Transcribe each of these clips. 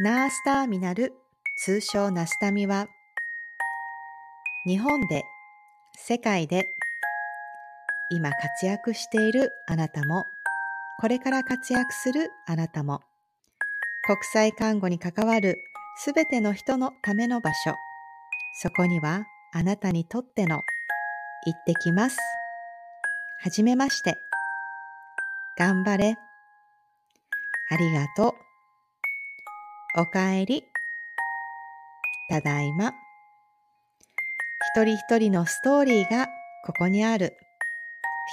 ナースターミナル、通称ナスタミは、日本で、世界で、今活躍しているあなたも、これから活躍するあなたも、国際看護に関わるすべての人のための場所、そこにはあなたにとっての行ってきます。はじめまして。頑張れ。ありがとう。おかえり。ただいま。一人一人のストーリーがここにある。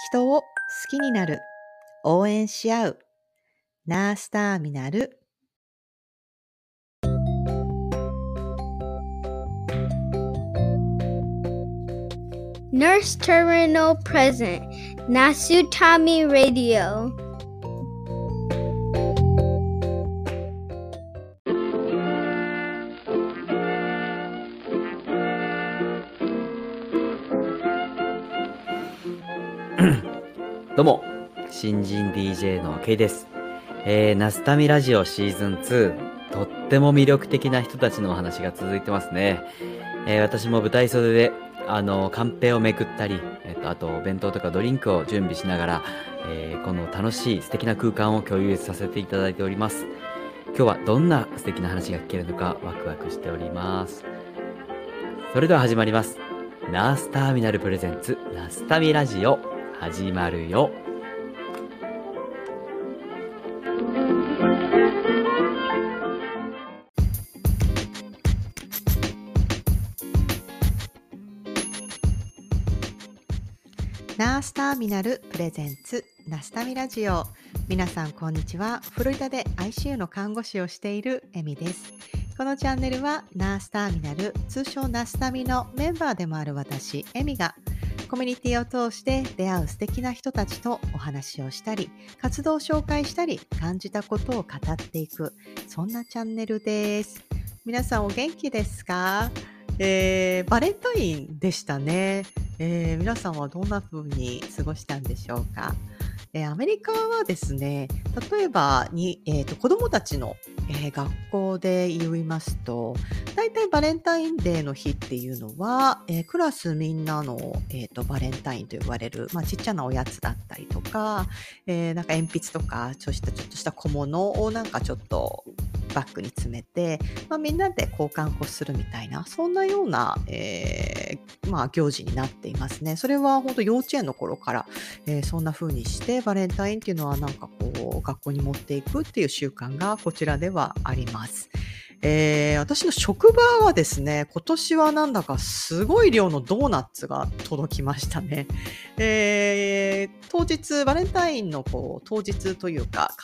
人を好きになる。応援し合う。ナースターミナル。Nurse Terminal Present Nasutami Radio どうも新人 DJ の K です、えー、ナスタミラジオシーズン2とっても魅力的な人たちのお話が続いてますね、えー、私も舞台袖であの、カンペをめくったり、えっと、あと、お弁当とかドリンクを準備しながら、えー、この楽しい素敵な空間を共有させていただいております。今日はどんな素敵な話が聞けるのかワクワクしております。それでは始まります。ナースターミナルプレゼンツ、ナスタミラジオ、始まるよ。ナースターミナルプレゼンツナスタミラジオ。皆さんこんにちは。フロリダで ICU の看護師をしているエミです。このチャンネルはナースターミナル通称ナスタミのメンバーでもある私エミがコミュニティを通して出会う素敵な人たちとお話をしたり活動を紹介したり感じたことを語っていくそんなチャンネルです皆さんお元気ですか？えー、バレンタインでしたね。えー、皆さんはどんな風に過ごしたんでしょうか？えー、アメリカはですね、例えばに、えーと、子どもたちの、えー、学校で言いますと、大体バレンタインデーの日っていうのは、えー、クラスみんなの、えーと、バレンタインと呼ばれる、まあ、ちっちゃなおやつだったりとか、えー、なんか鉛筆とかちょっとしたちょっとした小物をなんかちょっとバッグに詰めて、まあ、みんなで交換をするみたいな、そんなような、えー、まあ、行事になっていますね。それは本当幼稚園の頃から、えー、そんな風にしてバレンタインっていうのはなんかこう学校に持っていくっていう習慣がこちらではあります。えー、私の職場はですね、今年はなんだかすごい量のドーナツが届きましたね。えー、当日、バレンタインのこう当日というか、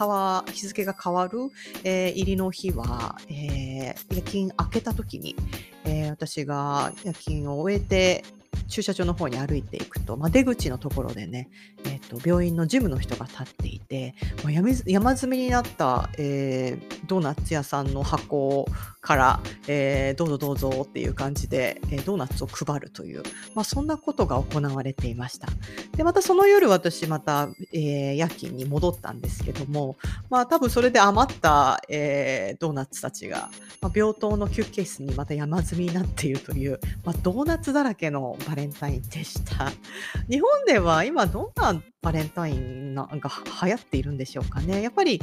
日付が変わる、えー、入りの日は、えー、夜勤明けた時に、えー、私が夜勤を終えて、駐車場の方に歩いていくと、まあ、出口のところでね、えーと、病院のジムの人が立っていて、まあ、山積みになった、えー、ドーナツ屋さんの箱から、えー、どうぞどうぞっていう感じで、えー、ドーナツを配るという、まあ、そんなことが行われていました。で、またその夜私また、えー、夜勤に戻ったんですけども、まあ多分それで余った、えー、ドーナツたちが、まあ、病棟の休憩室にまた山積みになっているという、まあ、ドーナツだらけのバレンタインでした。日本では今どんなバレンタインが流行っているんでしょうかね。やっぱり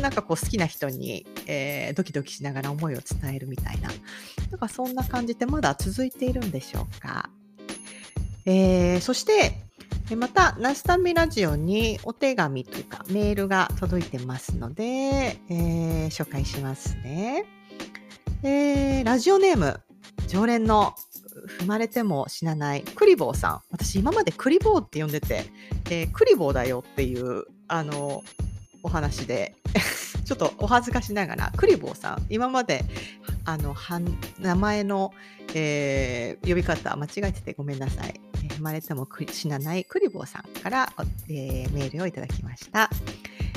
なんかこう好きな人に、えー、ドキドキしながら思いを伝えるみたいな、なんかそんな感じでまだ続いているんでしょうか。えー、そして、また、ナスタミラジオにお手紙というかメールが届いてますので、えー、紹介しますね。えー、ラジオネーム、常連の踏まれても死なないクリボーさん。私今までクリボーって呼んでて、えー、クリボーだよっていう、あの、お話で ちょっとお恥ずかしながら、クリボーさん、今まで、あの、名前の、えー、呼び方間違えててごめんなさい。えー、生まれても死なないクリボーさんから、えー、メールをいただきました。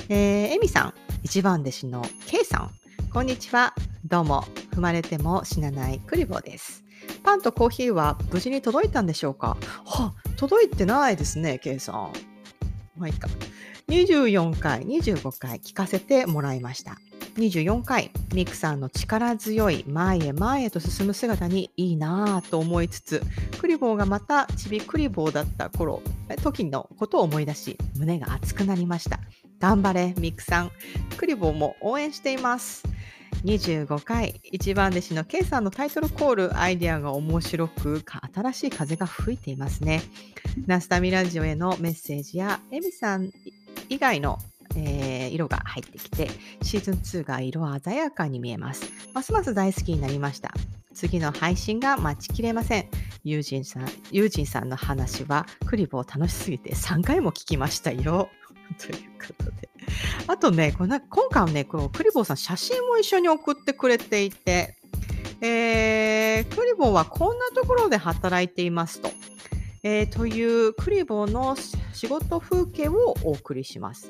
えー、エミさん、一番弟子の K さん、こんにちは。どうも、踏まれても死なないクリボーです。パンとコーヒーは無事に届いたんでしょうか？は、届いてないですね、K さん。まあいいか。24回、25回聞かせてもらいました。24回、ミクさんの力強い前へ前へと進む姿にいいなぁと思いつつ、クリボーがまたちびクリボーだった頃、時のことを思い出し、胸が熱くなりました。頑張れ、ミクさん。クリボーも応援しています。25回、一番弟子の K さんのタイトルコール、アイデアが面白く、新しい風が吹いていますね。ナスタミラジオへのメッセージや、エミさん以外のえー、色が入ってきて、シーズン2が色鮮やかに見えます。ますます大好きになりました。次の配信が待ちきれません。ユージンさん、ユージンさんの話は、クリボー楽しすぎて3回も聞きましたよ。ということで。あとね、この今回はね、このクリボーさん写真も一緒に送ってくれていて、えー、クリボーはこんなところで働いていますと。えー、というクリボーの仕事風景をお送りします。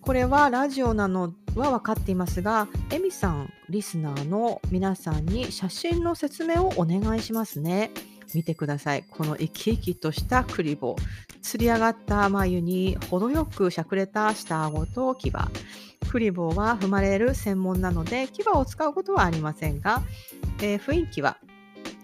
これはラジオなのは分かっていますが、エミさん、リスナーの皆さんに写真の説明をお願いしますね。見てください。この生き生きとしたクリボー。つり上がった眉に程よくしゃくれた下顎と牙。クリボーは踏まれる専門なので牙を使うことはありませんが、えー、雰囲気は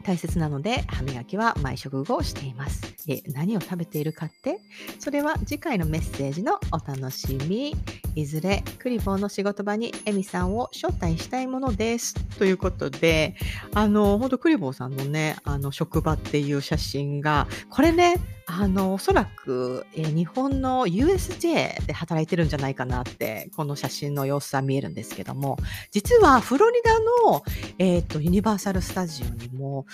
大切なので歯磨きは毎食後しています。え何を食べているかって？それは次回のメッセージのお楽しみ。いずれクリボーの仕事場にエミさんを招待したいものです。ということで、あの、本当クリボーさんのね、あの、職場っていう写真が、これね、あの、おそらく、えー、日本の USJ で働いてるんじゃないかなって、この写真の様子は見えるんですけども、実はフロリダの、えっ、ー、と、ユニバーサル・スタジオにも、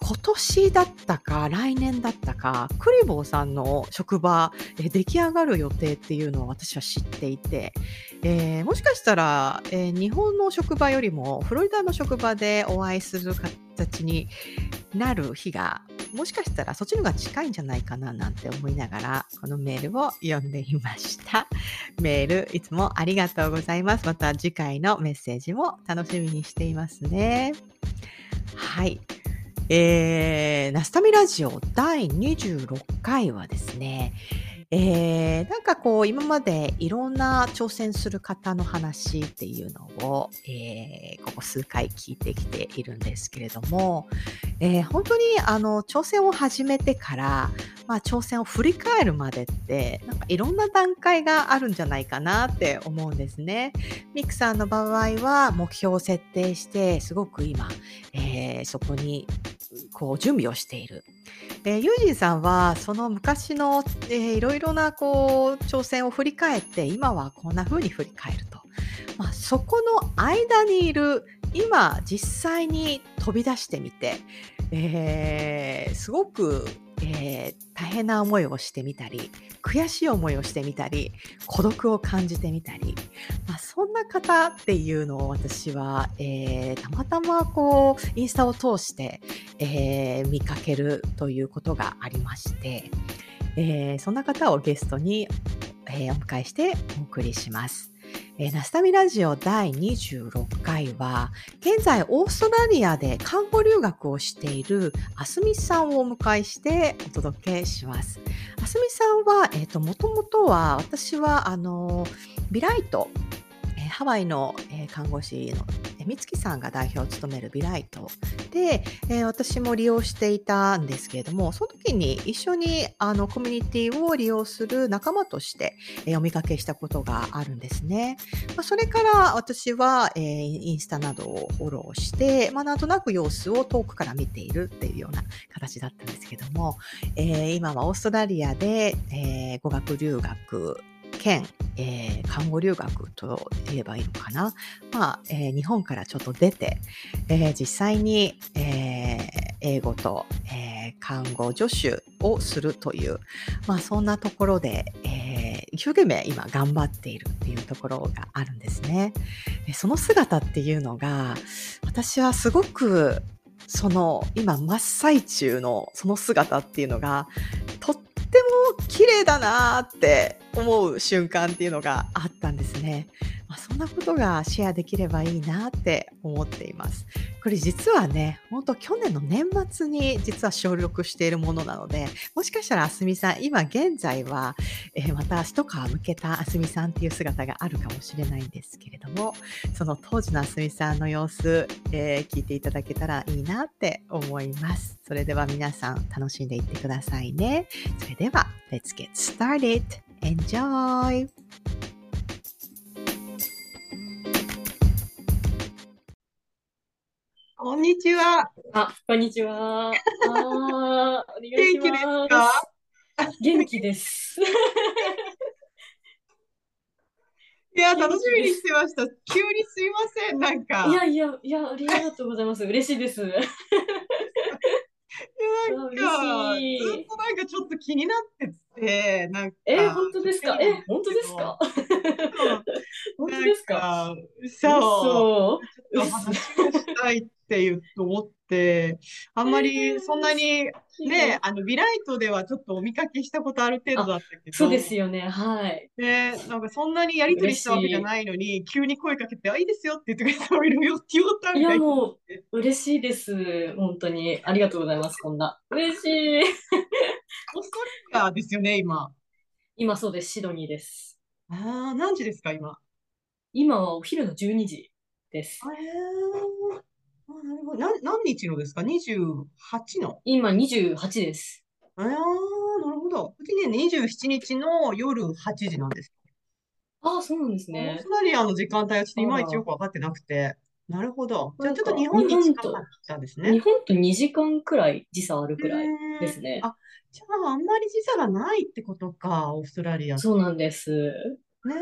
今年だったか、来年だったか、クリボーさんの職場、えー、出来上がる予定っていうのを私は知っていて、えー、もしかしたら、えー、日本の職場よりもフロリダの職場でお会いする形になる日がもしかしたらそっちの方が近いんじゃないかななんて思いながらこのメールを読んでいました。メールいつもありがとうございます。また次回のメッセージも楽しみにしていますね。はい。えー、ナスタミラジオ第26回はですね、えー、なんかこう、今までいろんな挑戦する方の話っていうのを、えー、ここ数回聞いてきているんですけれども、えー、本当にあの、挑戦を始めてから、まあ、挑戦を振り返るまでって、なんかいろんな段階があるんじゃないかなって思うんですね。ミクさんの場合は目標を設定して、すごく今、え、そこにこう準備をしている。えー、ユージンさんはその昔の、えー、いろいろなこう挑戦を振り返って今はこんな風に振り返ると、まあ、そこの間にいる今実際に飛び出してみて、えー、すごくえー、大変な思いをしてみたり悔しい思いをしてみたり孤独を感じてみたり、まあ、そんな方っていうのを私は、えー、たまたまこうインスタを通して、えー、見かけるということがありまして、えそんな方をゲストに、えお迎えしてお送りします。えー、ナスタミラジオ第26回は、現在オーストラリアで看護留学をしているあすみさんをお迎えしてお届けします。あすみさんは、えっ、ー、と、もともとは、私は、あの、ビライト、ハワイの、えー、看護師の美月さんが代表を務めるビライトで、えー、私も利用していたんですけれども、その時に一緒にあのコミュニティを利用する仲間として、えー、お見かけしたことがあるんですね。まあ、それから私は、えー、インスタなどをフォローして、まあ、なんとなく様子を遠くから見ているっていうような形だったんですけども、えー、今はオーストラリアで、えー、語学留学兼、えー、看護留学と言えばいいのかな？まあ、えー、日本からちょっと出て、えー、実際に、え英語と、え看護助手をするという、まあ、そんなところで、え一生懸命今頑張っているっていうところがあるんですね。その姿っていうのが、私はすごくその今真っ最中のその姿っていうのがとっ綺麗だなって思う瞬間っていうのがあったんですね。まあ、そんなことがシェアできればいいなって思っています。これ実はね、本当去年の年末に実は省力しているものなので、もしかしたらあすみさん、今現在は、えー、また一皮向けたあすみさんっていう姿があるかもしれないんですけれども、その当時のあすみさんの様子、えー、聞いていただけたらいいなって思います。それでは皆さん楽しんでいってくださいね。それでは、Let's get started! Enjoy! こんにちは。あ、こんにちは。ああ、お願いし元気ですます。か元気です。いや、楽。しみにしてました。急にすいません、なんいか。やいや、いや、ありがとうございます。嬉しいです。い やなんか、しずっい。となんかちょっと気になってて、なんえ、か、本当ですか？え、本当ですか？本当ですか？そう、話をしたいって思って、あんまえりそんなー、にね、い。あの、ビライトではちょっとお見かけしたことある程度あ、だったけそうですど、よね。はい。ね、なんかそんなにやりとり嬉したわけじゃしないのに、急に声かけて、あ、いいですよって言ってくれたらいるよって言おうたみたいになっもて。う、嬉しいです。本当に。ありがとうございます。こんな。嬉しい。オーストラリアですよね、今。今そうです。シドニーです。ああ、何時ですか、今？今はお昼の12時です。ああ、なるほど。な、何日のですか ?28 の？今28です。ああ、なるほど。うちね、27日の夜8時なんです。ああ、そうなんですオーね。ストラリアの時間帯はちょっといあまいちよら、くわかってなくて。なるほど。じゃあちょっとか、日日本に本近かっと、たんです日ね。本と2時間くらい時差あるうくらいで。すね。あ、じゃああんまり時差がないってことか、オーストラリア。ねそうなんです。え。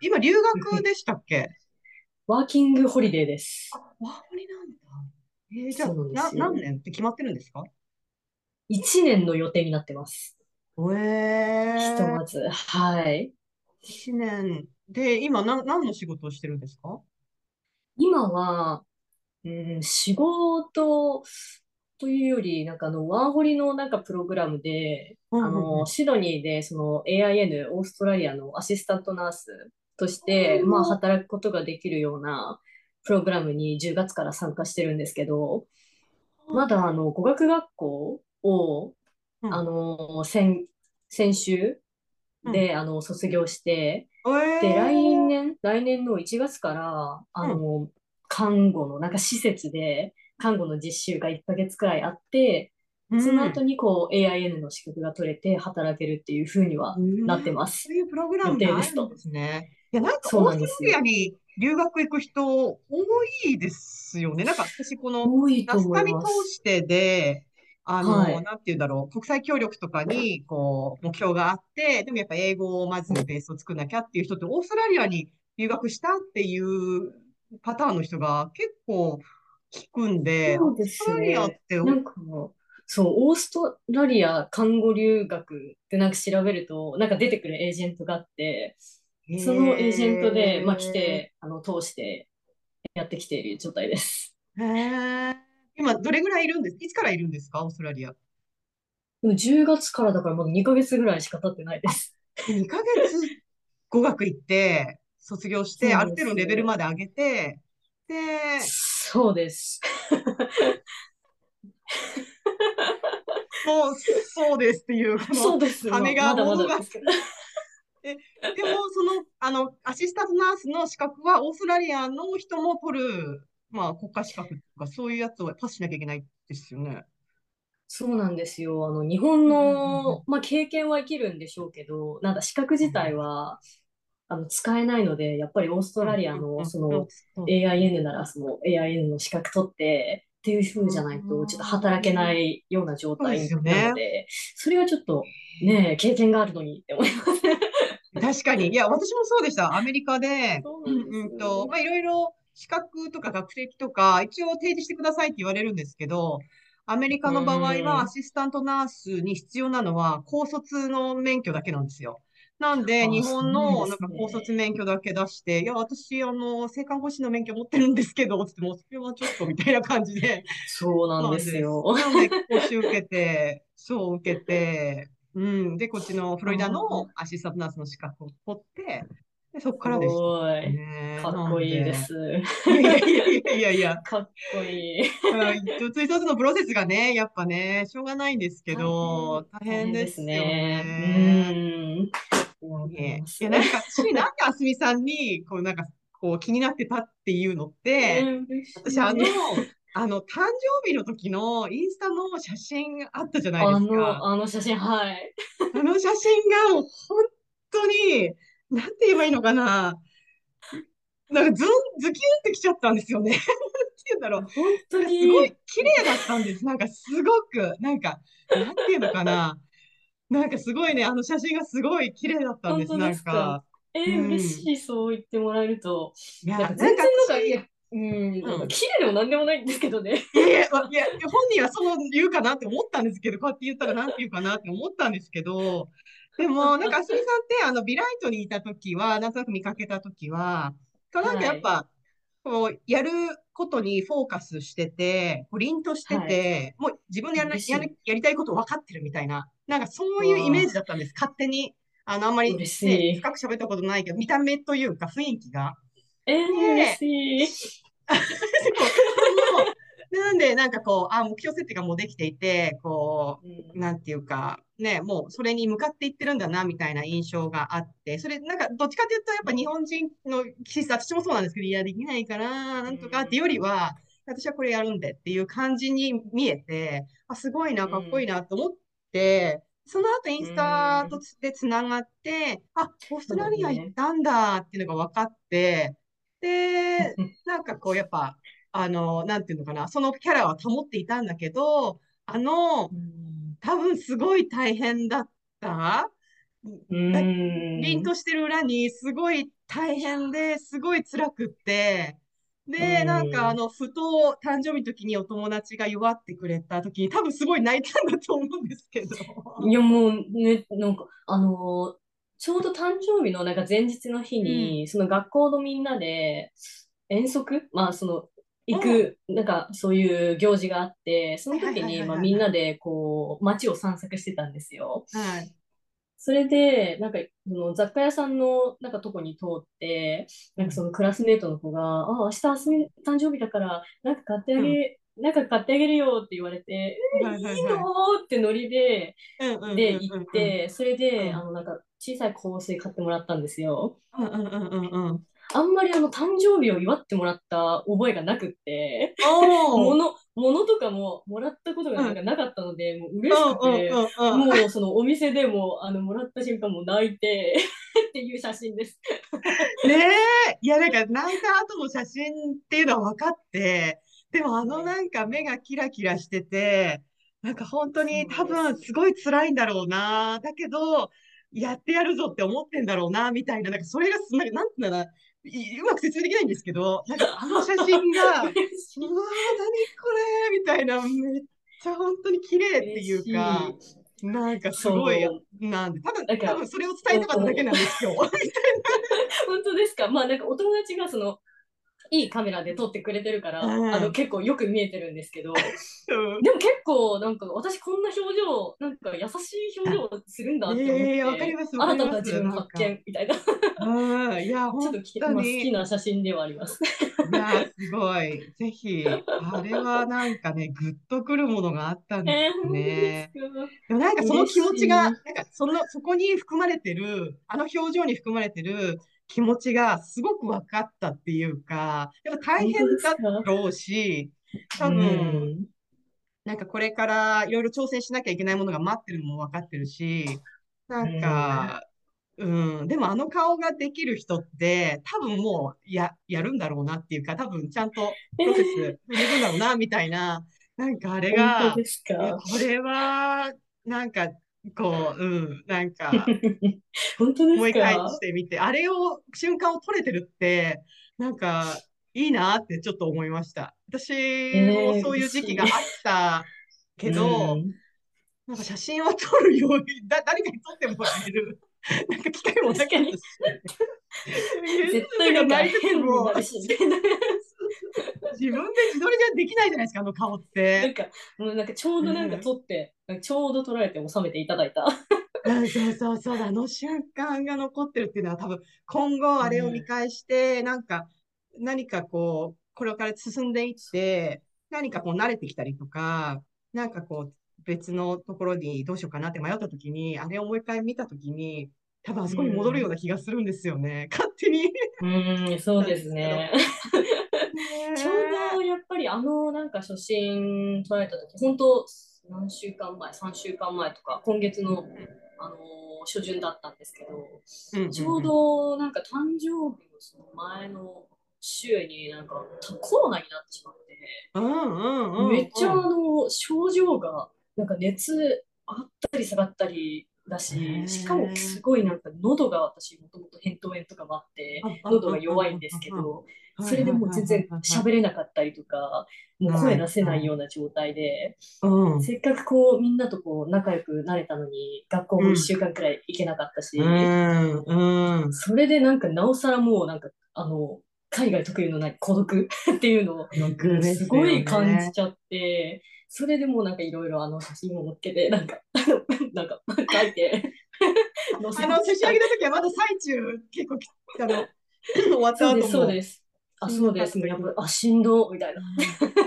今、留学でしたっけ？ワーキングホリデーです。あ、ワーホリなんだ。えー、じゃあ、な。何年って決まってるんですか？1年の予定になってます。えひとえまず。はい。一年で、今、な、何の仕事をしてるんですか？今は、うん、仕事というより、なんかあの、ワーホリのなんかプログラムで、うんうんうあの、ん。シドニーでその AIN、オーストラリアのアシスタントナースとして、まあ、働くことができるようなプログラムに10月から参加してるんですけど、まだあの、語学学校を、あうん。の、先、先週うん。で、あの、卒業して、えで、来え年、来年の1月から、あうん。の、看護の、なんか施設で、看護の実習が1ヶ月くらいあって、うそのん。後にこう AIN の資格が取れて働けるっていう風にはなってます。そういうプログラ予ムがあるん定ですね。いや、なんかそうオーストラリア。に留学行く人多いですよね。なんか私、この多いとナスタミ。通してで、あはの、い。なんて言うんだろう、国際協力とかに、こう、目標があって、でもやっぱ英語をまずベースを作んなきゃっていう人って、オーストラリアに留学したっていうパターンの人が結構聞くんで、オーそうですストラリアっね。て、なんか、そう、オーストラリア看護留学ってなんか調べると、なんか出てくるエージェントがあって、へそのエージェントで、まあ来え、て、あの、通してやってきている状態です。へえ。今、どれぐらいいるんです？いつからいるんですか、オーストラリア。でも10月からだからまだ2ヶ月ぐらいしか経ってないであ、す。で2ヶ月語学行って、卒業して、ある程度のレベルす。まで上げて、で、そうです。そう、そうですっていう、そうです。ま、羽が、まだまででも、その、あの、アシスタントナースの資格は、オーストラリアの人も取る、まあ、国家資格とか、そういうやつをパスしなきゃいけないですよね。そうなんですよ。あの、日本。の、まあ、経験は生きるんでしょうけど、なんだ、資格自体は、あの、使えないので、やっぱりオーストうんラリアの、そうんの、AIN なら、その AIN の資格取って、っていう風じゃないと、ちょっと働けなうんいような状態なのよね。で、それはちょっと、ね、経験があるのにって思います。確かに。いや、私もそうでした。アメリカで、そうなんでうんと、す。まあ、いろいろ資格とか学歴とか、一応提示してくださいって言われるんですけど、アメリカうの場合は、アん。シスタントナースに必要なのは、高卒の免許だけなんですよ。なんで、日本の、なんか高卒ね。免許だけ出して、いや、私、あの、性看護師の免許持ってるんですけど、つっても、それはちょっと、みたいな感じで、そうなんです。すよ。なんで、講習受けて、そう受けて、うん。で、こっちのフロリダあのアシスタントナースの資格を取って、でそっからでしす。ね。かっこいいです。いやいやいやいやかっこいい。うん一つ一つのプロセスがね、やっぱね、しょうがないんですけど、大変ですよね。ね。うん。ねいや、なんか、私、なんであすみさんに、こう、なんか、こう、気になってたっていうのって、私、あの、あの、誕生日の時のインスタの写真あったじゃないですか。あの、あの写真、はい。あの写真がもう本当に、なんて言えばいいのかな。なんかズン、ズキュンってきちゃったんですよね。なんて言うんだろう。本当すごいに。綺麗だったんです。なんかすごく、なんか、なんていうのかな。なんかすごいね、あの写真がすごい綺麗だったんです。ですか？か。えー、うん嬉しい、そう言ってもらえると。いや、なんかなん全然かなんか、いや、うん、なんか綺麗でもなんでもないんですけどね。いやいや、いや、本人はそう言うかなって思ったんですけど、こうやって言ったらなんて言うかなって思ったんですけど、でも、なんか、あすみさんって、あの、ビライトにいたときは、なんとなく見かけたときは、なんかやっぱ、こう、やることにフォーカスしてて、こう凛としてて、もう自分でやらやるやりたいこと分かってるみたいな、なんかそういうイメージだったんです、勝手に。あの、あんまり、ね、深く喋ったことないけど、見た目というか雰囲気が。えー、嬉しい。なんで、なんかこう、あ、目標設定がもうできていて、こう、うん。なんていうか、ね、もうそれに向かっていってるんだな、みたいな印象があって、それ、なんか、どっちかというと、やっぱ日本人の気質、私もそうなんですけど、いや、できないから、なんとかっていうよりは、私はこれやるんでっていう感じに見えて、あ、すごいな、かっこいいなと思って、その後インスタとつでつながって、あ、オーストラリア行ったんだっていうのが分かって、で、なんかこう、やっぱ、あの、なんていうのかな、そのキャラは保っていたんだけど、あの、うん。多分すごい大変だった。うん。だ凛としてる裏にすごい大変ですごい辛くって、で、うん。なんかあの、ふと誕生日の時にお友達が祝ってくれた時に多分すごい泣いたんだと思うんですけど。いや、もうね、なんか、あのーちょうど誕生日のなんか前日の日に、その学校のみんなで遠足？まあ、その、行く、なんかそういう行事があって、その時に、まあ、みんなでこう、街を散策してたんですよ。はい。それで、なんか、その雑貨屋さんのなんかとこに通って、なんかそのクラスメートの子が、あ、明日あすみ誕生日だから、なんか買ってあげ、なんか買ってあげるよって言われて、はいはいいいの？ってノリで、うんうんうんで、うん行って、それで、うんあの、なんか、小さい香水買ってもらったんですよ。うんうんうんうんうん。あんまりあの、誕生日を祝ってもらった覚えがなくって、物、物とかももらったことがなんかなかったので、もう嬉しくて、うんうんうんうん。もうそのお店でも、あの、もらった瞬間もう泣いて。っていう写真です。ねえ、いや、なんか泣いた後の写真っていうのは分かって、でもあのなんか目がキラキラしてて、なんか本当に多分すごい辛いんだろうな。だけど、やってやるぞって思ってんだろうな、みたいな、なんかそれがす、なんかなんていうんだろうな、いうまく説明できないんですけど、なんかあの写真が、うわー、何これみたいな、めっちゃ本当に綺麗っていうか、なんかすごいなんで、多分、多分それを伝えたかっただけなんですよ。本当ですか？まあなんかお友達がその、いいカメラで撮ってくれてるから、うん。あの結構よく見えてるんですけど、うん。でも結構なんか私こんな表情、なんか優しい表情するんだって思って、ええわかります新たな自分発見みたいな、ちうん、いや、ょっ本とき、当まあ、好に、きな写真ではあります。いや、すごい。ぜひ、あれはなんかね、グッとくるものがあったんでえー、すね。すか？でもなんかその気持ちが、嬉なんかその、そこに含まれてる、あの表情に含まれてる気持ちがすごく分かったっていうか、やっぱ大変だろうし、多分、うん。なんかこれからいろいろ挑戦しなきゃいけないものが待ってるのも分かってるし、なんか、うん、でもあの顔ができる人って多分もうや、やるんだろうなっていうか、多分ちゃんとプロセス踏んでいくんだろうな、みたいな、なんかあれ本がこれは、なんか、こう、うん、なんか、本当です思い返かしてみて、あれを、瞬間を撮れてるって、なんか、いいなってちょっと思いました。私もそういう時期があったけど、うん。なんか写真を撮るように、だ、誰かに撮ってもらえる、なんか機会もなかったし。絶対なんか変にも。自分で自撮りじゃできないじゃないですか、あの顔っなんて。か、もうなんかちょうどなんか撮って、なんかちょうど撮られて収めていただいた。うんそうそうそう、あの瞬間が残ってるっていうのは多分今後あれを見返して、なんか何かこう、これから進んでいって、何かこう慣れてきたりとか、なんかこう別のところにどうしようかなって迷った時に、あれをもう一回見た時に、多分あそこに戻るような気がするんですよね。勝手に。うん、そうですね。やっぱりあのなんか初心撮られた時、本当何週間前、3週間前とか、今月の、あのー初旬だったんですけど、うんちょうどなんか誕生日のその前の週になんかコロナになってしまって、うんうんうんうん。めっちゃあの症状がなんか熱上がったり下がったりだへし、ーしかもすごいなんか喉が私もともと扁桃炎とかもあって、喉が弱いんですけど、それでもう全然喋れなかったりとか、もう声出せないような状態で、うん。せっかくこうみんなとこう仲良くなれたのに、学校も1週間くらい行けなかったし、うん、うん。それでなんかなおさらもうなんか、あの、海外特有のな孤独っていうのをすごい感じちゃって、それでもうなんかいろいろあの写真を載っけて、なんか、なんか書いて、載せあの、差し上げた時はまだ最中、結構き、あの、終わった後も。そうです、そうです。あ、そうです。やっぱ、あ、しんど、みたいな。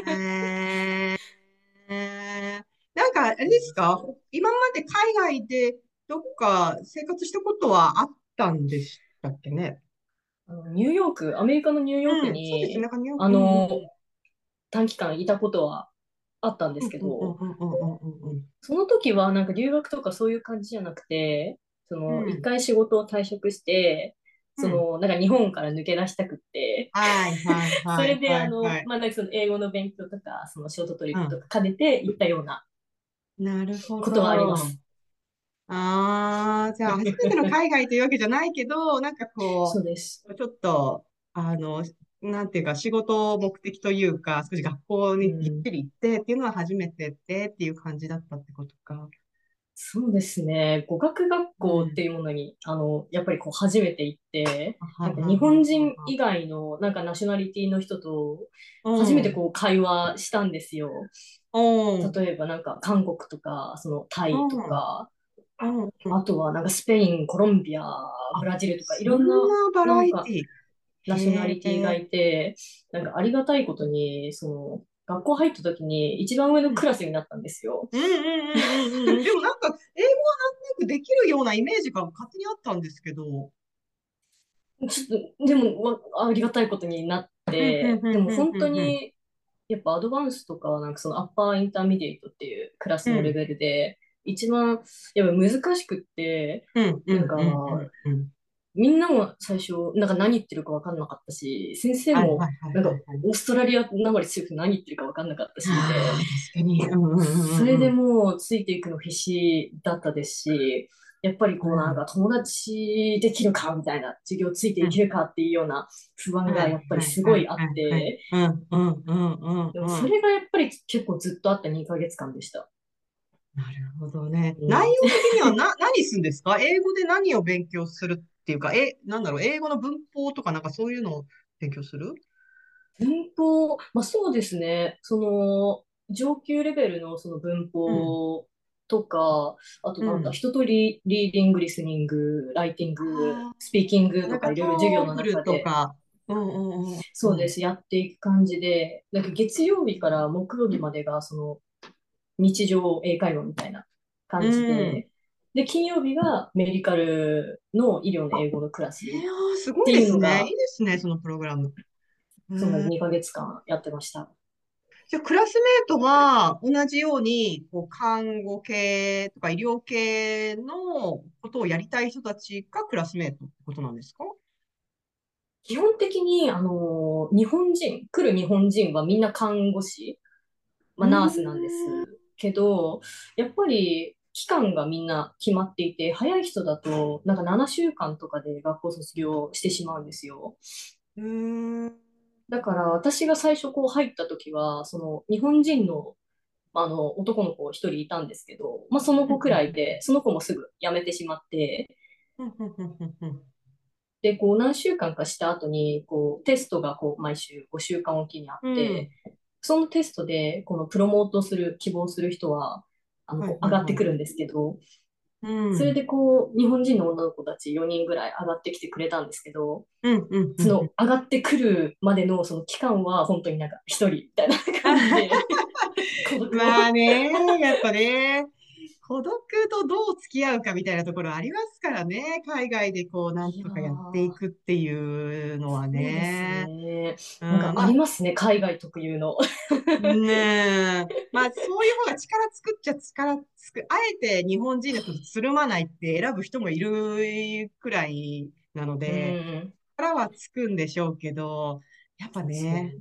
えーえーなんか、あれですか？今まで海外でどっか生活したことはあったんでしたっけね？あのニューヨーク、アメリカのニューヨーク。になんかニューヨークあの、短期間いたことはあったんですけど、その時はなんか留学とかそういう感じじゃなくて、その、一回仕事を退職して、その、なんか日本から抜け出したくって、はいはいはい。それで、あの、まあ、なんかその英語の勉強とか、そのショートトリップとか兼ねて行ったようななるほど。ことはあります。ああ、じゃあ、初めての海外というわけじゃないけど、なんかこうそうです。ちょっと、あの、なんていうか、仕事を目的というか、少し学校にぎっちり行ってっていうのは初めてでっていう感じだったってことか。そうですね。語学学校っていうものに、あの、やっぱりこう初めて行って、なんか日本人以外のなんかナショナリティの人と初めてこう会話したんですよ。うん、うん、例えばなんか韓国とか、そのタイとか、うん、あとはなんかスペイン、コロンビア、ブラジルとかいろんなそんなバラエティ。ナショナリティがいて、なんかありがたいことに、その学校入った時に一番上のクラスになったんですよ。うんうんうんうんうん。でもなんか、英語はなんとなくできるようなイメージが勝手にあったんですけど。ちょっと、でも、まありがたいことになって、でも本当に、やっぱアドバンスとか、なんかその upper intermediate っていうクラスのレベルで、一番、やっぱ難しくって、うんなんかうんみんなも最初、なんか何言ってるか分かんなかったし、先生も、なんかオーストラリアなまり強くて何言ってるか分かんなかったし、それでもうついていくの必死だったですし、やっぱりこうなんか友達できるかみたいな、授業ついていけるかっていうような不安がやっぱりすごいあって、うんうんうんうんでもうん。それがやっぱり結構ずっとあった2ヶ月間でした。なるほどね。うん内容的にはな、何するんですか？英語で何を勉強するっていうか、え、なんだろう、英語の文法とかなんかそういうのを勉強する？文法、まあそうですね、その上級レベルのその文法とか、あとなんだ、うん。一通りリーディング、リスニング、ライティングスピーキングとかいろいろ授業の中でとか。うんうんうん。そうです、やっていく感じで、なんか月曜日から木曜日までがその日常英会話みたいな感じで、うんで、金曜日がメディカルの医療の英語のクラス、いやー、すごいですね。いいですね、そのプログラム。そのうん2ヶ月間やってました。じゃあ、クラスメートは同じように、こう、看護系とか医療系のことをやりたい人たちがクラスメートってことなんですか？基本的に、あの、日本人、来る日本人はみんな看護師、まあ、ナースなんですけど、やっぱり期間がみんな決まっていて、早い人だと、なんか7週間とかで学校卒業してしまうんですよ。うーん。だから私が最初こう入った時は、その日本人の、あの男の子一人いたんですけど、まあ、その子くらいで、その子もすぐ辞めてしまって、で、こう何週間かした後に、こうテストがこう毎週5週間おきにあって、そのテストでこのプロモートする、希望する人は、あの、はい上がってくるんですけど、うん。それでこう、日本人の女の子たち4人ぐらい上がってきてくれたんですけど、うん、うん、うん。その上がってくるまでのその期間は本当になんか一人みたいな感じで、まあね、やっぱね、孤独とどう付き合うかみたいなところありますからね。海外でこう、なんとかやっていくっていうのはね。ね。うんなんかありますね、海外特有の。ねえ。まあ、そういう方が力作っちゃ力つく、あえて日本人の人とつるまないって選ぶ人もいるくらいなのうで、ん。力はつくんでしょうけど、やっぱね。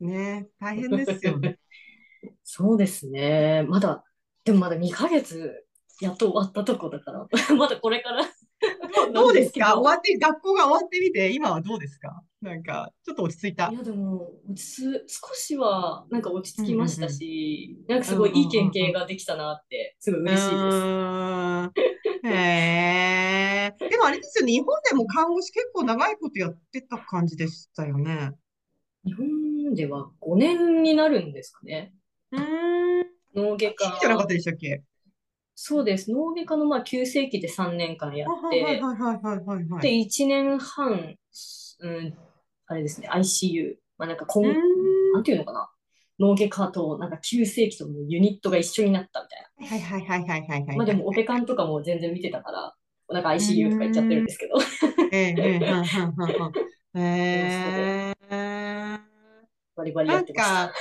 ね、大変ですよね。そうですね。まだ、でもまだ2ヶ月やっと終わったとこだから、まだこれから。どうですか？終わって、学校が終わってみて、今はどうですか？なんか、ちょっと落ち着いたい。やでも落ち着少しはなんか落ち着きましたし、なんかすごいいい経験ができたなって、すごい嬉しいです。へえ。でもあれですよね、日本でも看護師結構長いことやってた感じでしたよね。日本では5年になるんですかね。うーん。脳外科じゃなかったでしたっけ？そうです。脳外科のまあ急性期で3年間やって。で、1年半、うん、あれですね、ICU、まあなんかこん、うーんなんていうのかな。脳外科となんか急性期とのユニットが一緒になったみたいはいはいはいはいはいはな。い。まあでもオペカンとかも全然見てたから、なんか ICU とか言っちゃってるんですけど。ええ、ええ、はんはんはんはん。ええ。バリバリやなんってました。か、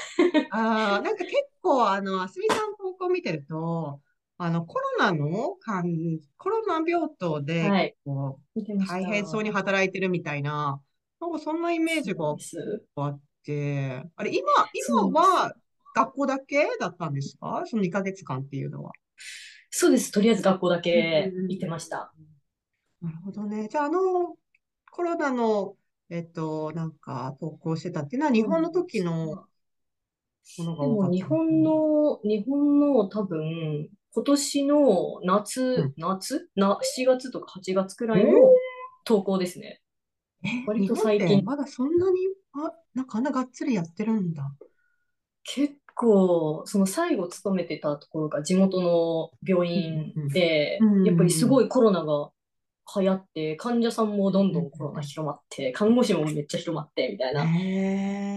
あーなんか結構、あの、あすみさんの投稿見てると、あの、コロナの患、コロナ病棟ではい結構見てました。大変そうに働いてるみたいな、なんかそんなイメージが。あって、あれ、今、今は学校だけだったんですか？その2ヶ月間っていうのは。そうです。とりあえず学校だけ行ってました。なるほどね。じゃあ、あの、コロナの、えっと、なんか、投稿してたっていうのは、日本の時のものがでも日多かった本の、日本の多分、今年の夏、うん。夏？な、7月とか8月くらいの投稿ですね。え、割日本ってと最近。まだそんなに、あ、なんかあんながっつりやってるんだ。結構、その最後勤めてたところが地元の病院でやっぱりすごいコロナが流行って、患者さんもどんどんコロナ広まって、看護師もめっちゃ広まって、みたいな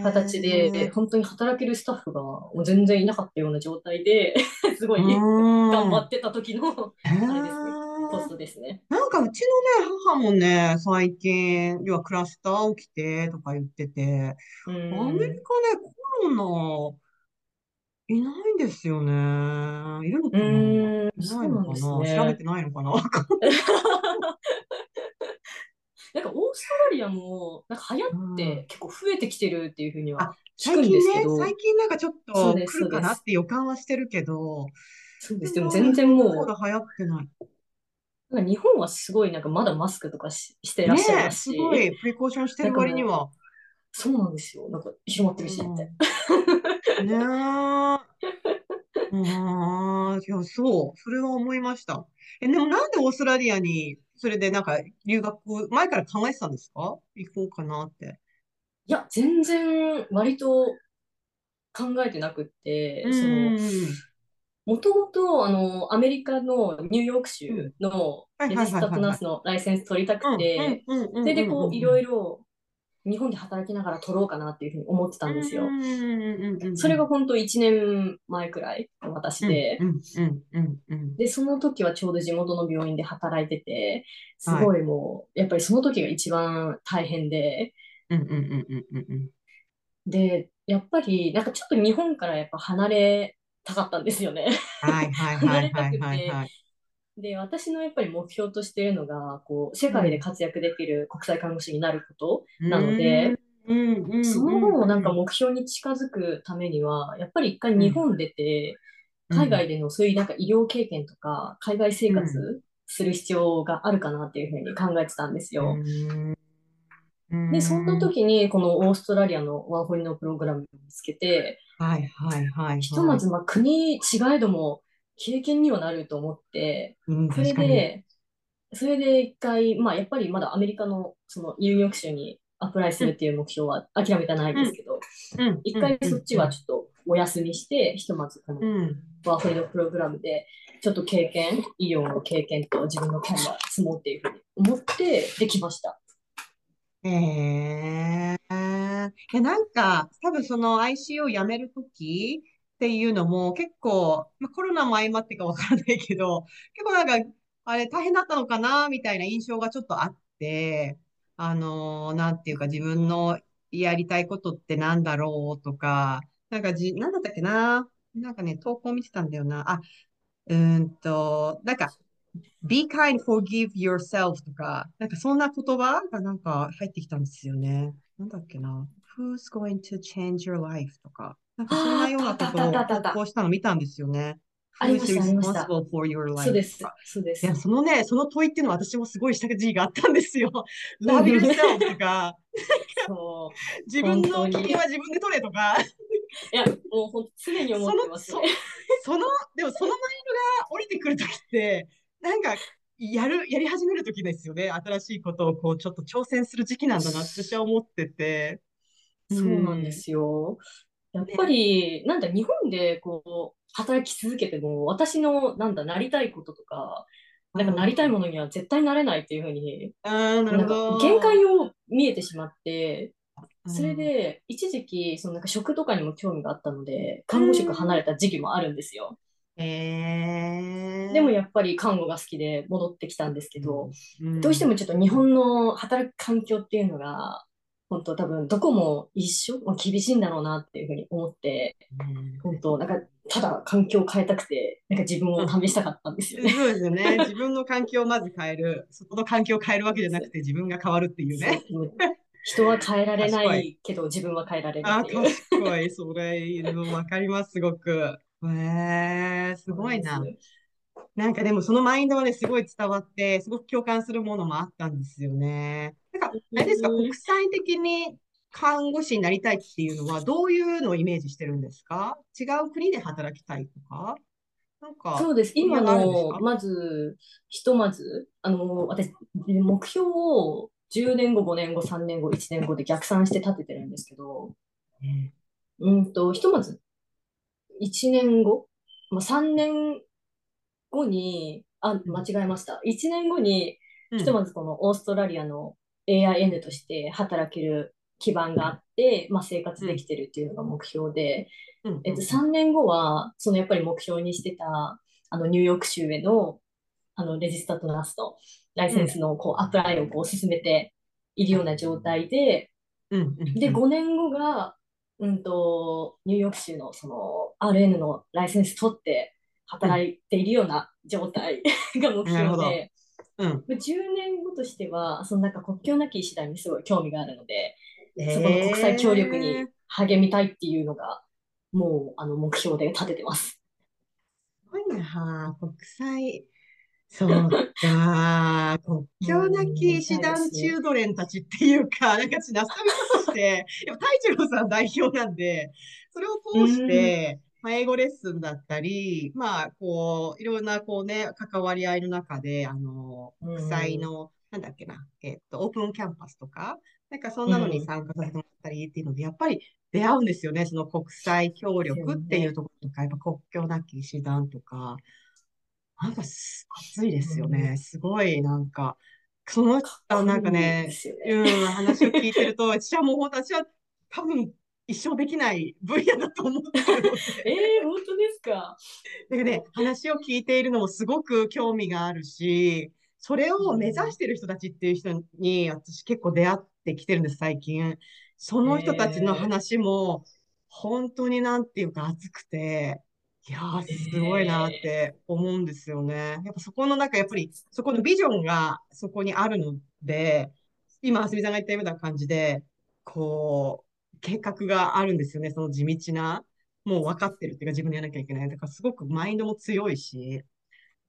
形で、本当に働けるスタッフがもう全然いなかったような状態で、すごい頑頑張ってた時のあれですねポストですね。なんかうちのね、母もね、最近、要はクラスター起きてとか言ってて、うアメリんカね、コロナ、いないんですよね。いるのかうなーん、いそないのかうなんですね。な調べてないのかな？わかんない なんかオーストラリアもなんか流行って結構増えてきてるっていうふうにはあ聞くん最近ね、ですけど、最近なんかちょっとそうです来るかなって予感はしてるけど、そうです。でも全然もう、まだ流行ってない。なんか日本はすごいなんかまだマスクとかし、してらっしゃいねえ、ますし、すごいプリコーションしてる割には。そうなんですよ。なんか広まってるし、うんって。ねえ。ああ、いや、そう、それは思いました。え、でもなんでオーストラリアに、それでなんか留学、前から考えてたんですか？行こうかなって。いや、全然割と考えてなくって、その、もともと、あの、アメリカのニューヨーク州のはいレジスタはいはいはいットナースのライセンス取りたくて、うんうんうんうんそれでこう、いろろいろ日本で働きながら取ろうかなっていうふうに思ってたんですよ。それが本当1年前くらいの私で。で、その時はちょうど地元の病院で働いてて、すごいもう、やっぱりその時が一番大変で、で、やっぱりなんかちょっと日本からやっぱ離れたかったんですよね。はいはいはいはいはいはい。で、私のやっぱり目標としているのが、こう、世界で活躍できる国際看護師になることなので、そのなんか目標に近づくためには、やっぱり一回日本出て、海外でのそういうなんか医療経験とか、海外生活する必要があるかなっていうふうに考えてたんですよ。うん。で、そんな時にこのオーストラリアのワーホリのプログラムを見つけて、はいはいはいひとまずまあ国違えども経験にはなると思って、うんそれで、それで一回、まあやっぱりまだアメリカのそのニューヨーク州にアプライするっていう目標は諦めてないですけど、うん。一回そっちはちょっとお休みして、ひとまずこのうん。ワーホリのプログラムでちょっと経験、医療の経験と自分のキャリア積もうっていうふうに思ってできました。ええいや、なんか、多分その ICU を辞めるときっていうのも結構、まあ、コロナも相まってかわからないけど、結構なんか、あれ大変だったのかなみたいな印象がちょっとあって、あのーなんていうか自分のやりたいことってなんだろうとか、なんかじ、なんだったっけな？なんかね、投稿見てたんだよな。あ、うんと、なんか、be kind, forgive yourself とか、なんかそんな言葉がなんか入ってきたんですよね。なんだっけな？Who's going to change your life? とか、なんかそんなようなことあーあったあったあったあったを投稿したの見たんですよね。ありま Who's したありました responsible for your そう life? です。そうです。いや、そのね、その問いっていうのは私もすごいした字があったんですよ。うん Love yourself とか。自分の本当に機嫌は自分で取れとか、いや、もう本当常に思ってますね。その、でもそのマインドが降りてくるときって、なんか、やる、やり始めるときですよね。新しいことをこう、ちょっと挑戦する時期なんだなって私は思ってて。そうなんですよ。やっぱり、なんだ、日本でこう、働き続けても、私の、なんだ、なりたいこととか、なんかなりたいものには絶対なれないっていうふうに、な。限界を見えてしまって、うん。それで、一時期、そのなんか食とかにも興味があったので、看護職離れた時期もあるんですよ。えー、でもやっぱり看護が好きで戻ってきたんですけど、うん、どうしてもちょっと日本の働く環境っていうのが、本当多分どこも一緒、まあ厳しいんだろうなっていうふうに思って、うん本当なんかただ環境を変えたくて、なんか自分を試したかったんですよね。そうですよね。自分の環境をまず変える。そこの環境を変えるわけじゃなくて自分が変わるっていうね。人は変えられな賢いけど自分は変えられるあ、っていう。賢い。それ、わかります、すごく。えー、すごいな。なんかでもそのマインドはね、すごい伝わって、すごく共感するものもあったんですよね。なんか、あれですか、うん。国際的に看護師になりたいっていうのは、どういうのをイメージしてるんですか？違う国で働きたいとか？なんか、そうです。今の、かまず、ひとまず、あの、私、目標を10年後、5年後、3年後、1年後で逆算して立ててるんですけど、ねうんと、ひとまず、1年後、まあ、3年後に、あ、間違えました。1年後に、うん。ひとまずこのオーストラリアの AIN として働ける基盤があって、まあ、生活できてるっていうのが目標で、うん。えっと、3年後は、そのやっぱり目標にしてた、あの、ニューヨーク州への、あの、レジスタートナースのライセンスの、こう、アプライをこう、進めているような状態で、うん。うん。で、うん。5年後が、うんと、ニューヨーク州のその RN のライセンス取って働いているような状態が目標で、うん。まあ10年後としては、そのなんか国境なき医師団にすごい興味があるので、そこの国際協力に励みたいっていうのが、もうあの目標で立ててます。すごいな、国際。そうか、国境なき医師団チュードレンたちっていうか、なんか私、ナスタミとして、やっぱ太一郎さん代表なんで、それを通して、まあ、英語レッスンだったり、まあ、こう、いろんな、こうね、関わり合いの中で、あの、うん国際の、なんだっけな、えっと、オープンキャンパスとか、なんかそんなのに参加させてもらったりっていうので、やっぱり出会うんですよね。その国際協力っていうところとか、やっぱ国境なき医師団とか、なんかす、熱いですよね。すごい、なんか、その、あなんかいいねで、すよね。うん、話を聞いてると、私はもう本当、私は多分一生できない分野だと思ってる えー、本当ですか？なんかね、話を聞いているのもすごく興味があるし、それを目指してる人たちっていう人に私結構出会ってきてるんです、最近。その人たちの話も本当になんていうか熱くて、いやー、すごいなって思うんですよね。やっぱそこのなんかやっぱりそこのビジョンがそこにあるので、今、あすみさんが言ったような感じで、こう、計画があるんですよね、その地道な。もう分かってるっていうか自分でやらなきゃいけない。だからすごくマインドも強いし、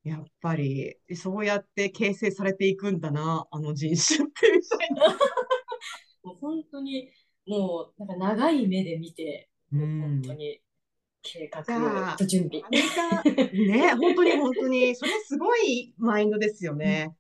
やっぱりそうやって形成されていくんだな、あの人種ってみたいな。もう本当に、もうなんか長い目で見て、うん本当に計画と準備ね、本当に本当に、それすごいマインドですよね。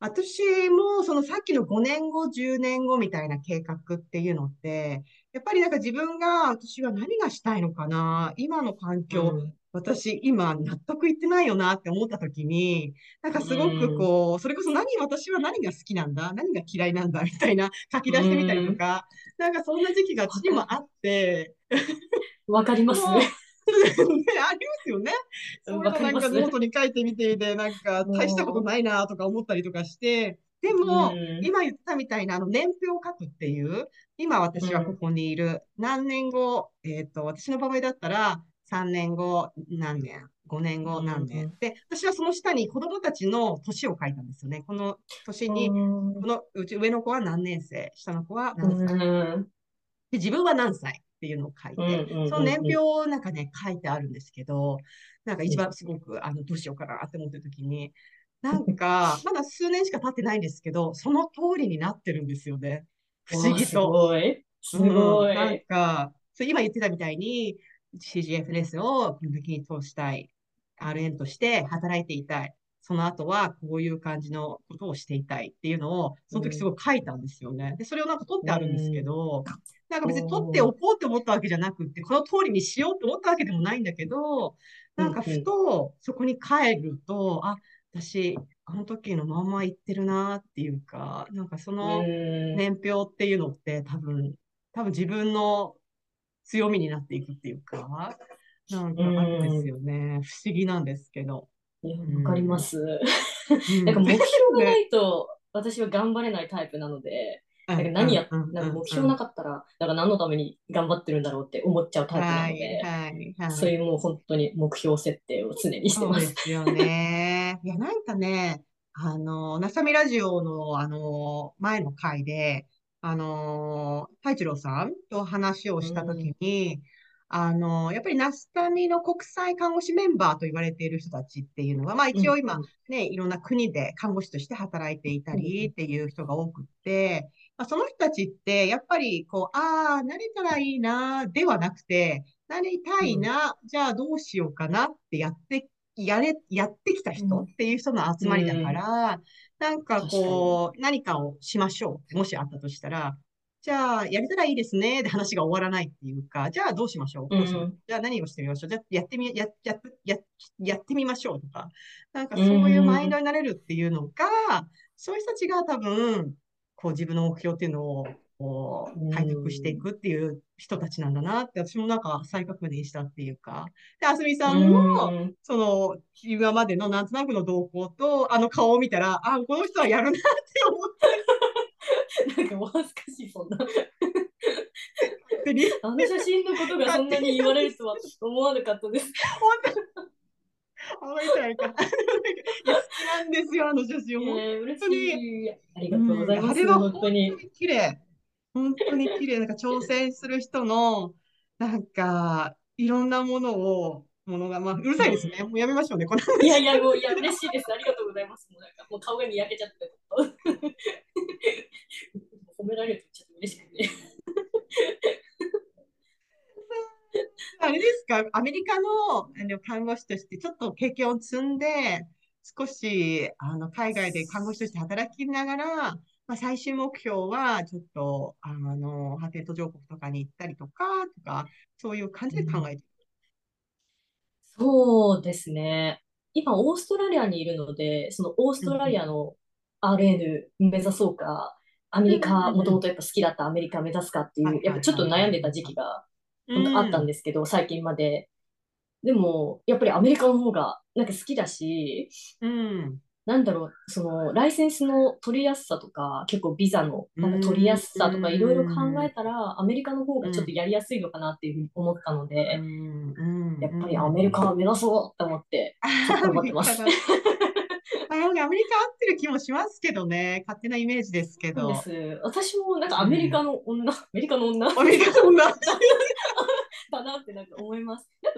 私も、そのさっきの5年後、10年後みたいな計画っていうのって、やっぱりなんか自分が、私は何がしたいのかな今の環う境、ん。私今納得いってないよなって思った時に、なんかすごくこう、それこそ何、私は何が好きなんだ何が嫌いなんだみたいな書き出してみたりとか、なんかそんな時期が私にもあって、わかります。もありますよね。そういうのなんかノートに書いてみてで、なんか大したことないなとか思ったりとかして、でも、うん今言ったみたいなあの年表を書くっていう、今私はここにいる、何年後、えっと、私の場合だったら、3年後何年、5年後何うん年。で、私はその下に子供たちの年を書いたんですよね。この年に、うんこのうち上の子は何年生、下の子はう何歳。ん。で、自分は何歳っていうのを書いて、その年表をなんかね、書いてあるんですけど、なんか一番すごく、あの、どうしようかなって思ってる時に、なんか、まだ数年しか経ってないんですけど、その通りになってるんですよね。不思議すと。ごい。すうんごなんい。か、そう今言ってたみたいに、CGFNS をこの時に通したい。RN として働いていたい。その後はこういう感じのことをしていたいっていうのを、その時すごい書いたんですよね。で、それをなんか取ってあるんですけど、なんか別に取っておこうって思ったわけじゃなくって、この通りにしようって思ったわけでもないんだけど、なんかふとそこに帰ると、あ、私、あの時のまんま言ってるなっていうか、なんかその、うん年表っていうのって多分、多分自分の強みになっていくっていうか、なんかあるんですよね。不思議なんですけど。いやわかります。うんなんか目標が ないと、私は頑張れないタイプなので、なんか何や、うんなんか目標なかったら、なんか何のために頑張ってるんだろうって思っちゃうタイプなのはい、で、はい、はい。そういうもう本当に目標設定を常にしてそうま。ですすよね。いや、なんかね、あの、なさみラジオの、あの、前の回で、あの、太一郎さんと話をしたときに、あの、やっぱりナスタミの国際看護師メンバーと言われている人たちっていうのは、まあ一応今うんね、いろんな国で看護師として働いていたりっていう人が多くって、まあ、その人たちって、やっぱりこう、ああ、なれたらいいな、ではなくて、なりたいな、じゃあどうしようかなってやって、やれ、やってきた人うん。っていう人の集まりだから、なんかこう、何かをしましょうもしあったとしたら、じゃあ、やれたらいいですね、で話が終わらないっていうか、じゃあどうしましょう、どうしうう？んじゃあ何をしてみましょう？じゃあやってみ、や、や、や、やってみましょうとか、なんかそういうマインドになれるっていうのが、そういう人たちが多分、こう自分の目標っていうのを、こう、開拓していくっていう人たちなんだなって、私もなんか再確認したっていうか。で、あすみさんも、うん。その、今までのなんとなくの動向と、あの顔を見たら、あ、この人はやるなって思っ なんかもう恥ずかしい、そんな。あの写真のことがそんなに言われるとは思わなかったです。あまりじゃないか。いや、好きなんですよ、あの写真も。えー、嬉当に。ありがとうございます。本当に。綺麗。本当に綺麗。なんか挑戦する人の、なんか、いろんなものを、ものが、まあ、うるさいですね。もうやめましょうね、この話。いやいや、もう、いや、嬉しいです。ありがとうございます。もうなんか、もう顔がにやけちゃって。褒められるとちょっと嬉しくて。あれですか、アメリカの看護師としてちょっと経験を積んで、少しあの海外で看護師として働きながら、まあ、最終目標はちょっとあの発展途上国とかに行ったりとか、とか、そういう感じで考えている。そうですね。今、オーストラリアにいるので、そのオーストラリアの RN 目指そうか、アメリカ、うんもともとやっぱ好きだったアメリカ目指すかっていはいうやっぱちょっと悩んでた時期が本当あったんですけど、最近まで。でも、やっぱりアメリカの方がなんか好きだし、うん。なんだろう、そのライセンスの取りやすさとか、結構ビザのなんか取りやすさとかうんいろいろ考えたら、アメリカの方がちょっとやりやすいのかなっていうふうに思ったので、うんやっぱりアメリカを目指そうと思って、ア頑張ってますなんかアメリカ合ってる気もしますけどね。勝手なイメージですけど。私もなんかアメリカの女、アメリカの女アメリカそんな。だなってなんか思います。オー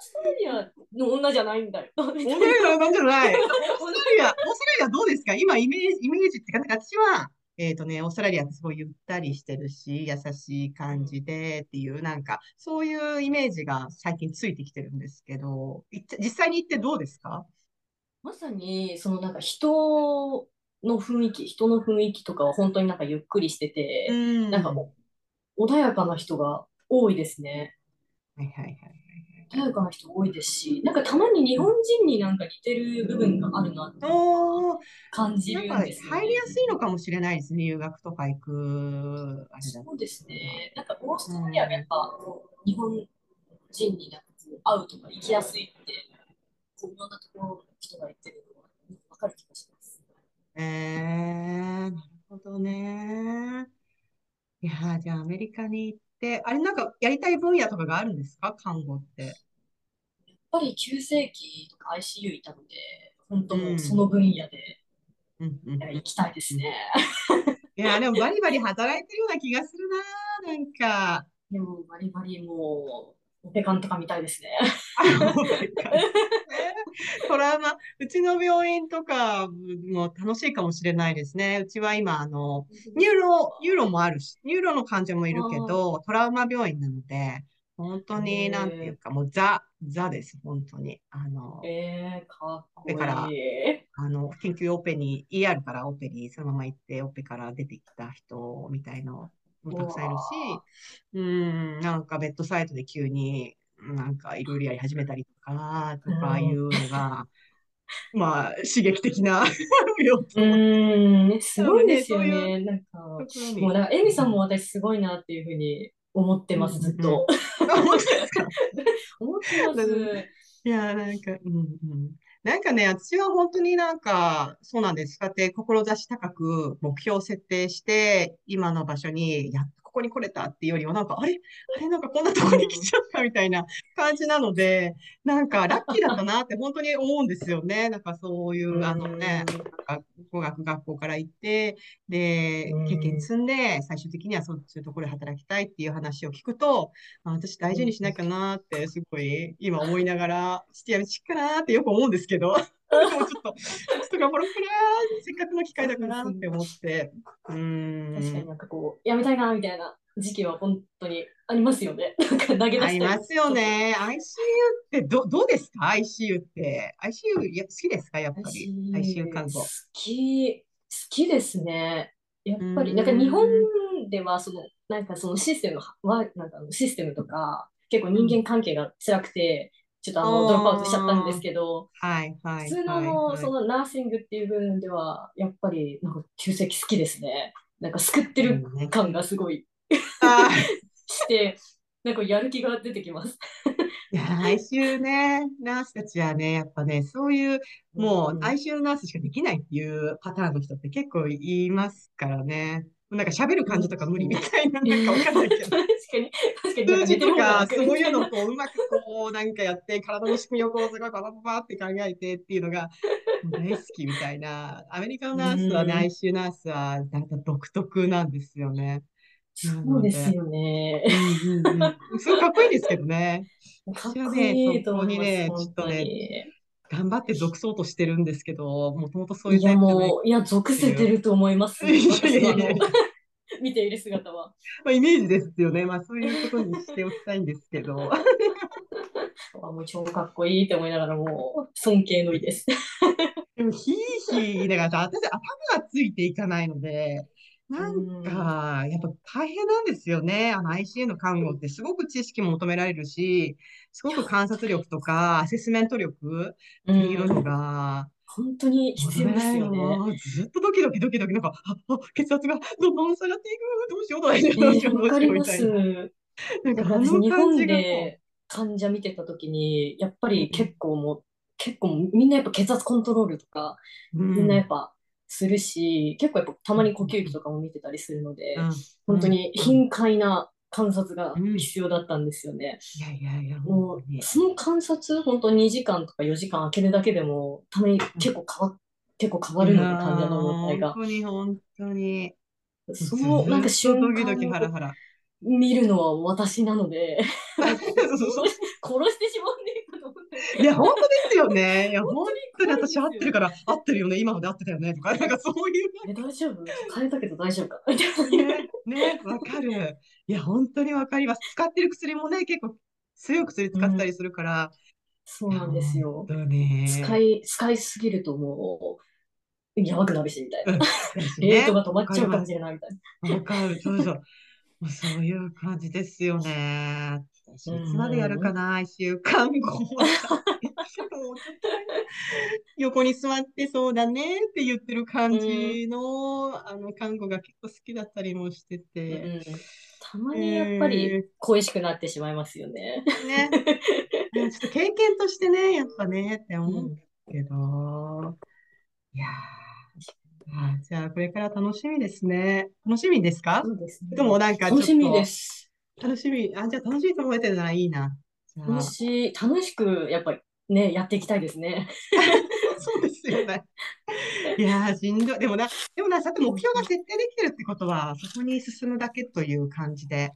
ストラリアの女じゃないんだよ。オーストラリアなんじゃない。オーストラリア、オーストラリアどうですか？今イメージ、イメージってか、私は、えっとね、オーストラリアってすごいゆったりしてるし、優しい感じでっていう、なんか、そういうイメージが最近ついてきてるんですけど、い実際に行ってどうですか？まさに、そのなんか人の雰囲気、人の雰囲気とかは本当になんかゆっくりしてて、んなんかお穏やかな人が多いですね。はいはいはい穏やかな人多いですし、なんかたまに日本人になんか似てる部分があるなって感じるんですよ入りやね。すいのかもしれないですね。留学とか行く、あれだと。そうですね。なんかオーストラリアがやっぱ日本人になんかこう会うとか行きやすいって、こういろんなところの人が言ってるのは分かる気がします。えー、なるほどね。いやー、じゃあアメリカに行って、あれなんかやりたい分野とかがあるんですか？看護って。やっぱり急性期とか ICU いたので、本当もううんその分野でうんうん行きたいですね。いやー、でもバリバリ働いてるような気がするなー、なんか。でもバリバリもう、オペ看とか見たいですね。トラウマ、うちの病院とかも楽しいかもしれないですね。うちは今、あの、 neuro、neuro もあるし、 neuro の患者もいるけど、トラウマ病院なので、本当に、なんていうか、もうザ、ザです、本当に。あの、えー、かっこだからいい。あの、緊急オペに、ER からオペにそのまま行って、オペから出てきた人みたいのもたくさんいるし、うん、なんかベッドサイドで急になんかいろいろやり始めたりとか、とかいうのが、まあ、刺激的な 病うん、すごいですよね。なんか。もうなんか、エミさんも私すごいなっていうふうに思ってます、ずっと。思ってます。いや、なんか、うんうん。なんかね、私は本当になんか、そうなんです。かって志高く目標を設定して、今の場所に、やっとここに来れたっていうよりは、なんか、あれ？あれ？なんかこんなとこに来ちゃったみたいな感じなので、なんかラッキーだったなって本当に思うんですよね。なんかそういう、あのね、なんか語学学校から行って、でうん、経験積んで、最終的にはそういうところで働きたいっていう話を聞くと、あ私大事にしなきゃなーって、すごい今思いながら、してやるしっかなーってよく思うんですけど、ちょっと頑張ろうかなー、せっかくの機会だからって思って、うーん。確かになんかこう、やめたいな、みたいな時期は本当にありますよね。なんか投げ出あり。りますよね。ICU ってど、どうですか ?ICU って。ICU や好きですか？やっぱり。ICU 看護好。き、好きですね。やっぱり、うんなんか日本では、その、なんかそのシステムは、なんかシステムとか、結構人間関係が辛くて、ちょっとあの、ドロップアウトしちゃったんですけど、はい、はい、普通のあはい、の、はい。そのナーシングっていう部分では、やっぱり、なんか、急性期好きですね。なんか、救ってる感がすごいあ して、なんか、やる気が出てきます。ーいや、ICU ね、ナースたちはね、やっぱね、そういう、もううん ICU ナースしかできないっていうパターンの人って結構いますからね。なんか喋る感じとか無理みたいな、なんかわかんないけど。確かに、確かに、数字とかそういうのをみこう、うまくこう、なんかやって、体の仕組みをこう、すごいババババって考えてっていうのが、大好きみたいな。アメリカのナースはね、うん ICU ナースは、なんか独特なんですよね。そうですよね。うんうんうん。すごいかっこいいですけどね。かっこいいと思います、ねちょっとねに。頑張って属そうとしてるんですけど、もともとそういういや、タイプじゃない。もう、いや、属せてると思います。いやいや私のあのいやいや、見ている姿は。まあ、イメージですよね。まあ、そういうことにしておきたいんですけど。あもう超かっこいいって思いながら、もう、尊敬の意です。でも、ひいひい言いながら、私、頭がついていかないので、なんか、やっぱ大変なんですよね。あの ICU の看護ってすごく知識も求められるし、すごく観察力とかアセスメント力っていうのが本当に必要ですよね。ずっとドキドキドキドキ、なんか、あ、あ血圧がどんどん下がっていく、どうしよう、どうしよう、えどうしよう、ーどうしよう、み。たいな。なんか、あの私日本で患者見てた時に、やっぱり結構もう、結構みんなやっぱ血圧コントロールとか、うんみんなやっぱするし、結構やっぱたまに呼吸器とかも見てたりするので、うん本当にうん頻回な観察がうん必要だったんですよね。いやいやいや、もう、その観察、本当2時間とか4時間空けるだけでも、たまに結構変わ、結構変わるので、患者の状態が。本当に、本当に。その、なんか瞬間とドキドキハラをハラ。見るのは私なので、殺してしまうんねえかと思って。いや、本当ですよね。いや、本本当に私合ってるから、合ってるよね。今まで合ってたよね。とか、なんかそういうえ、大丈夫？変えたけど大丈夫か？ね、ね、わかる。いや、本当にわかります。使ってる薬もね、結構強い薬使ってたりするから。そうなんですよね。使い、使いすぎるともう、やばくなるし、みたいな。レートが止まっちゃうかもしれないみたいな。わかる。そうそうそういう感じですよね。私いつまでやるかな、一週間後。横に座ってそうだねって言ってる感じの、あの、看護が結構好きだったりもしてうて。んたまにやっぱり恋しくなってしまいますよね。ね。ちょっと経験としてね、やっぱね、って思うんですけど。いやーあじゃあ、これから楽しみですね。楽しみですか？そうですねでもなんか楽しみです。楽しみ。あ、じゃあ楽しいと思えてるならいいな。楽しい、楽しく、やっぱりね、やっていきたいですね。そうですよね。いやー、しんどい。でもな、でもな、さて目標が設定できてるってことは、そこに進むだけという感じで、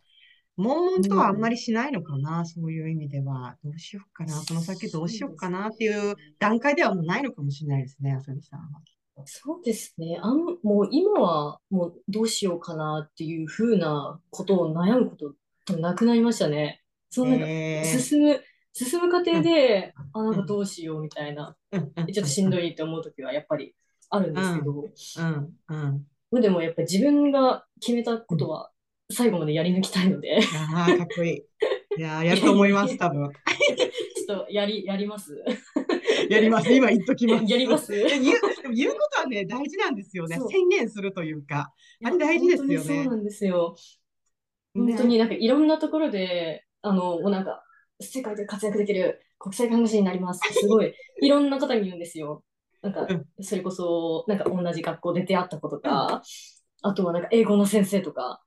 悶々とはあんまりしないのかな、そういう意味では。どうしようかな、この先どうしようかなっていう段階ではもうないのかもしれないですね、あさみさんは。そうですね。あん、もう今はもうどうしようかなっていうふうなことを悩むことなくなりましたね。そのなんかえー進む、進む過程で、あ、なんかどうしようみたいな、うんうんちょっとしんどいって思うときはやっぱりあるんですけど、うん、うん。でもやっぱり自分が決めたことは最後までやり抜きたいので、ああ、かっこいい。いやー、やると思います、多分。ちょっとやり、やります？やります。今言っときます。やります？言う、でも言うことはね、大事なんですよね。宣言するというか。あれ大事ですよね本当にそうなんですよ。ね。本当になんかいろんなところで、あの、もうなんか、世界で活躍できる国際看護師になりますすごい、いろんな方に言うんですよ。なんかうん、それこそ、なんか同じ学校で出会った子とか、あとはなんか英語の先生とか、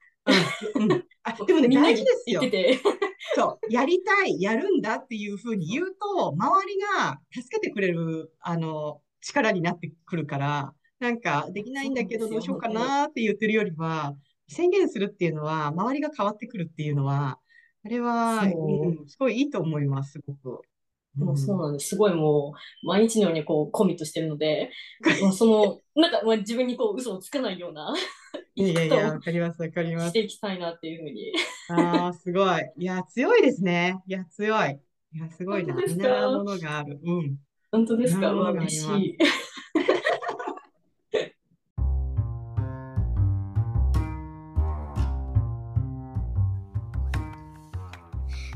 あ でもね、みんな大事ですよ。そう、やりたい、やるんだっていうふうに言うと、周りが助けてくれる、あの、力になってくるから、なんか、できないんだけど、どうしようかなって言ってるよりは、宣言するっていうのは、周りが変わってくるっていうのは、あれは、すごいいいと思います、すごく。もうそうなんです。すごいもう、毎日のようにこう、コミットしてるので、その、なんかまあ自分にこう、嘘をつかないような いやいやわかります、わかります。をしていきたいなっていうふうに。ああ、すごい。いや、強いですね。いや、強い。いや、すごいな。本当ですか？見習うものがある。うん。本当ですか？嬉しい。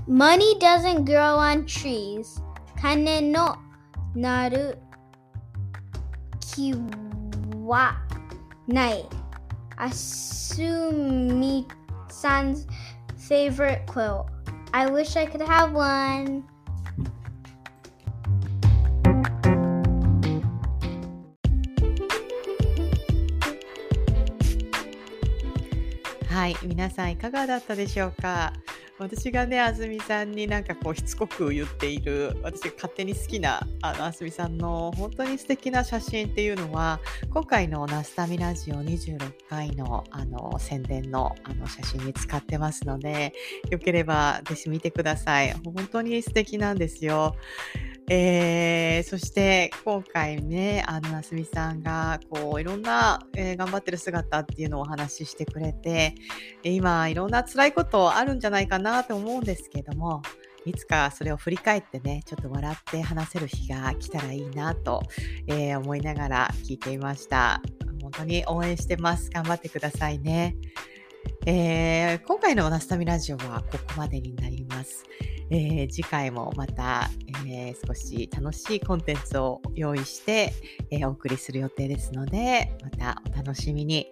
Money doesn't grow on trees. 金のなる木はない。Asumi san's favorite quilt. I wish I could have one. はい、皆さんいかがだったでしょうか 私がね、あずみさんになんかこうしつこく言っている、私が勝手に好きなあのあずみさんの本当に素敵な写真っていうのは、今回のナスタミラジオ26回のあの宣伝のあの写真に使ってますので、よければぜひ見てください。本当に素敵なんですよ。えーそして今回ね、あの、なすみさんが、こう、いろんな、えー頑張ってる姿っていうのをお話ししてくれて、今、いろんな辛いことあるんじゃないかなと思うんですけども、いつかそれを振り返ってね、ちょっと笑って話せる日が来たらいいなと、えー思いながら聞いていました。本当に応援してます。頑張ってくださいね。えー今回のナスタミラジオはここまでになります。えー次回もまた、えー少し楽しいコンテンツを用意して、えーお送りする予定ですので、またお楽しみに。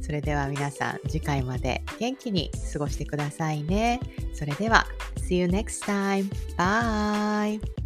それでは皆さん次回まで元気に過ごしてくださいね。それでは、See you next time. Bye!